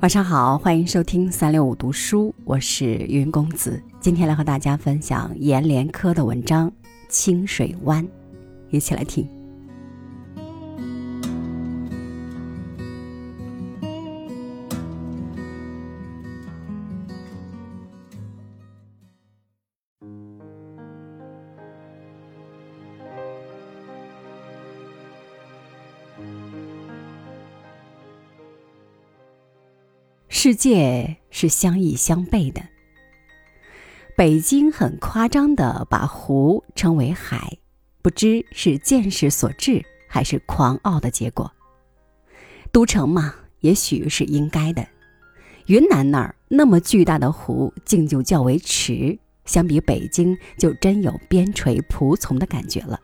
晚上好，欢迎收听三六五读书，我是云公子。今天来和大家分享阎连科的文章《清水湾》，一起来听。世界是相异相悖的。北京很夸张的把湖称为海，不知是见识所致，还是狂傲的结果。都城嘛，也许是应该的。云南那儿那么巨大的湖，竟就叫为池，相比北京，就真有边陲仆从的感觉了。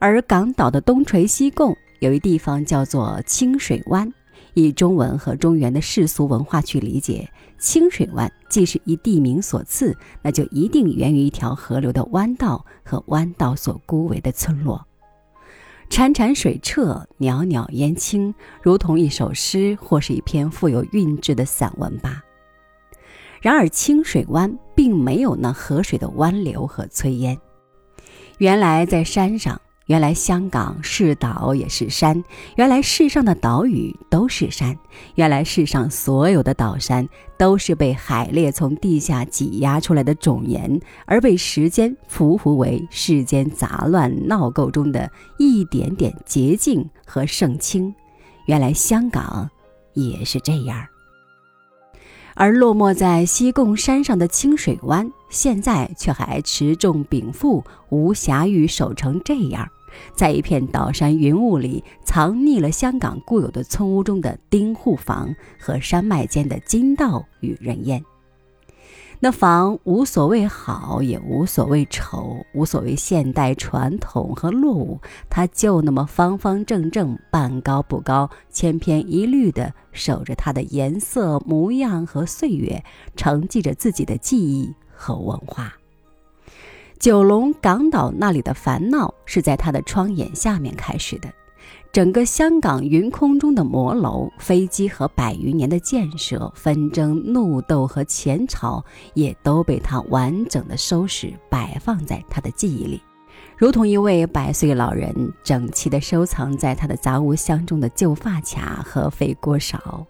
而港岛的东陲西贡，有一地方叫做清水湾。以中文和中原的世俗文化去理解，清水湾既是一地名所赐，那就一定源于一条河流的弯道和弯道所孤为的村落。潺潺水澈，袅袅烟青，如同一首诗或是一篇富有韵致的散文吧。然而，清水湾并没有那河水的湾流和炊烟。原来在山上。原来香港是岛也是山，原来世上的岛屿都是山，原来世上所有的岛山都是被海裂从地下挤压出来的种岩，而被时间浮浮为世间杂乱闹垢中的一点点洁净和圣清。原来香港也是这样。而落寞在西贡山上的清水湾，现在却还持重禀赋，无暇于守成这样。在一片岛山云雾里，藏匿了香港固有的村屋中的丁户房和山脉间的金道与人烟。那房无所谓好，也无所谓丑，无所谓现代传统和落伍，它就那么方方正正，半高不高，千篇一律地守着它的颜色、模样和岁月，承继着自己的记忆和文化。九龙港岛那里的烦恼是在他的窗眼下面开始的，整个香港云空中的摩楼、飞机和百余年的建设、纷争、怒斗和前朝，也都被他完整的收拾摆放在他的记忆里，如同一位百岁老人整齐地收藏在他的杂物箱中的旧发卡和废锅勺。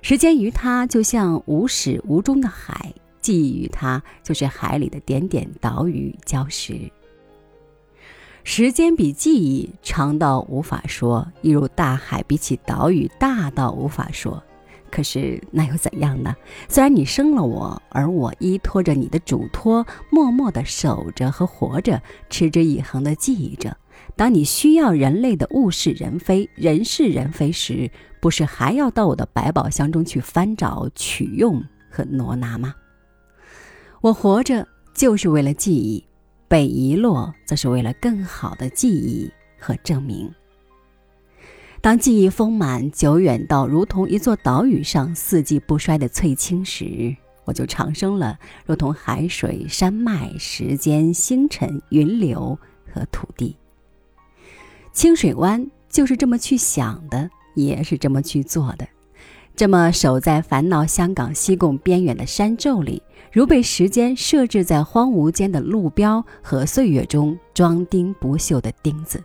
时间于他就像无始无终的海。记忆于他，就是海里的点点岛屿礁石。时间比记忆长到无法说，一如大海比起岛屿大到无法说。可是那又怎样呢？虽然你生了我，而我依托着你的嘱托，默默地守着和活着，持之以恒地记忆着。当你需要人类的物是人非、人是人非时，不是还要到我的百宝箱中去翻找、取用和挪拿吗？我活着就是为了记忆，被遗落则是为了更好的记忆和证明。当记忆丰满、久远到如同一座岛屿上四季不衰的翠青时，我就长生了，如同海水、山脉、时间、星辰、云流和土地。清水湾就是这么去想的，也是这么去做的。这么守在烦恼香港西贡边远的山皱里，如被时间设置在荒芜间的路标和岁月中装钉不锈的钉子。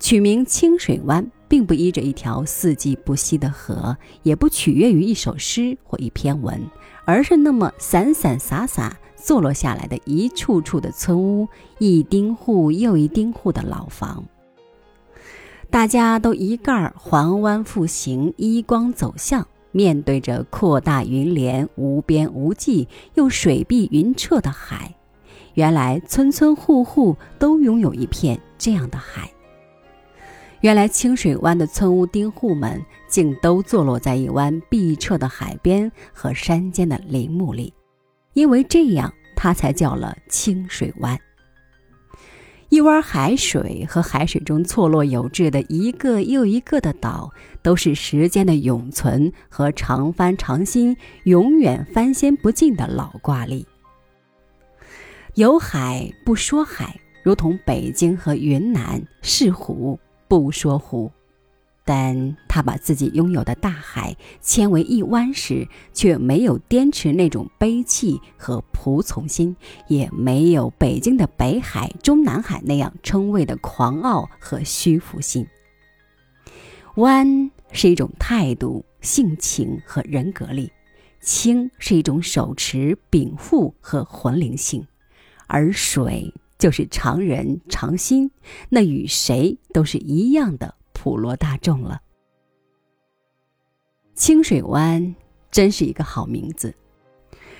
取名清水湾，并不依着一条四季不息的河，也不取悦于一首诗或一篇文，而是那么散散洒洒坐落下来的一处处的村屋，一丁户又一丁户的老房。大家都一概儿环湾复行，依光走向，面对着扩大云帘、无边无际又水碧云澈的海。原来村村户户都拥有一片这样的海。原来清水湾的村屋丁户们，竟都坐落在一湾碧澈的海边和山间的林木里，因为这样，它才叫了清水湾。一湾海水和海水中错落有致的一个又一个的岛，都是时间的永存和常翻常新、永远翻新不尽的老挂历。有海不说海，如同北京和云南是湖不说湖。但他把自己拥有的大海迁为一湾时，却没有滇池那种悲戚和仆从心，也没有北京的北海、中南海那样称谓的狂傲和虚浮心。湾是一种态度、性情和人格力，清是一种手持、禀赋和魂灵性，而水就是常人常心，那与谁都是一样的普罗大众了。清水湾真是一个好名字。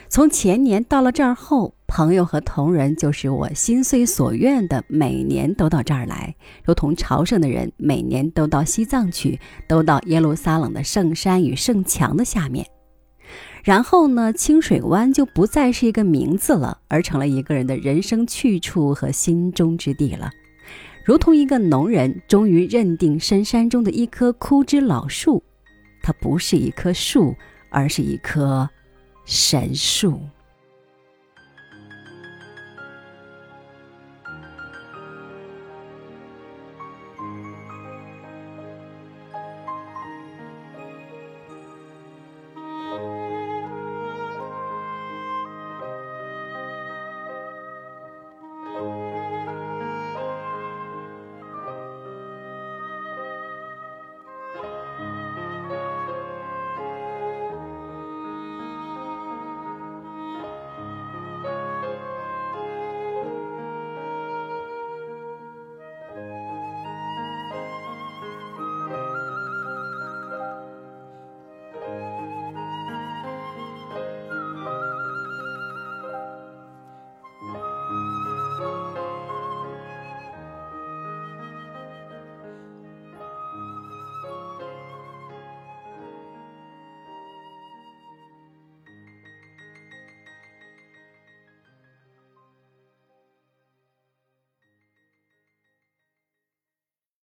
从前年到了这儿后，朋友和同仁就是我心随所愿的，每年都到这儿来，如同朝圣的人每年都到西藏去，都到耶路撒冷的圣山与圣墙的下面。然后呢，清水湾就不再是一个名字了，而成了一个人的人生去处和心中之地了。如同一个农人终于认定深山中的一棵枯枝老树，它不是一棵树，而是一棵。神树。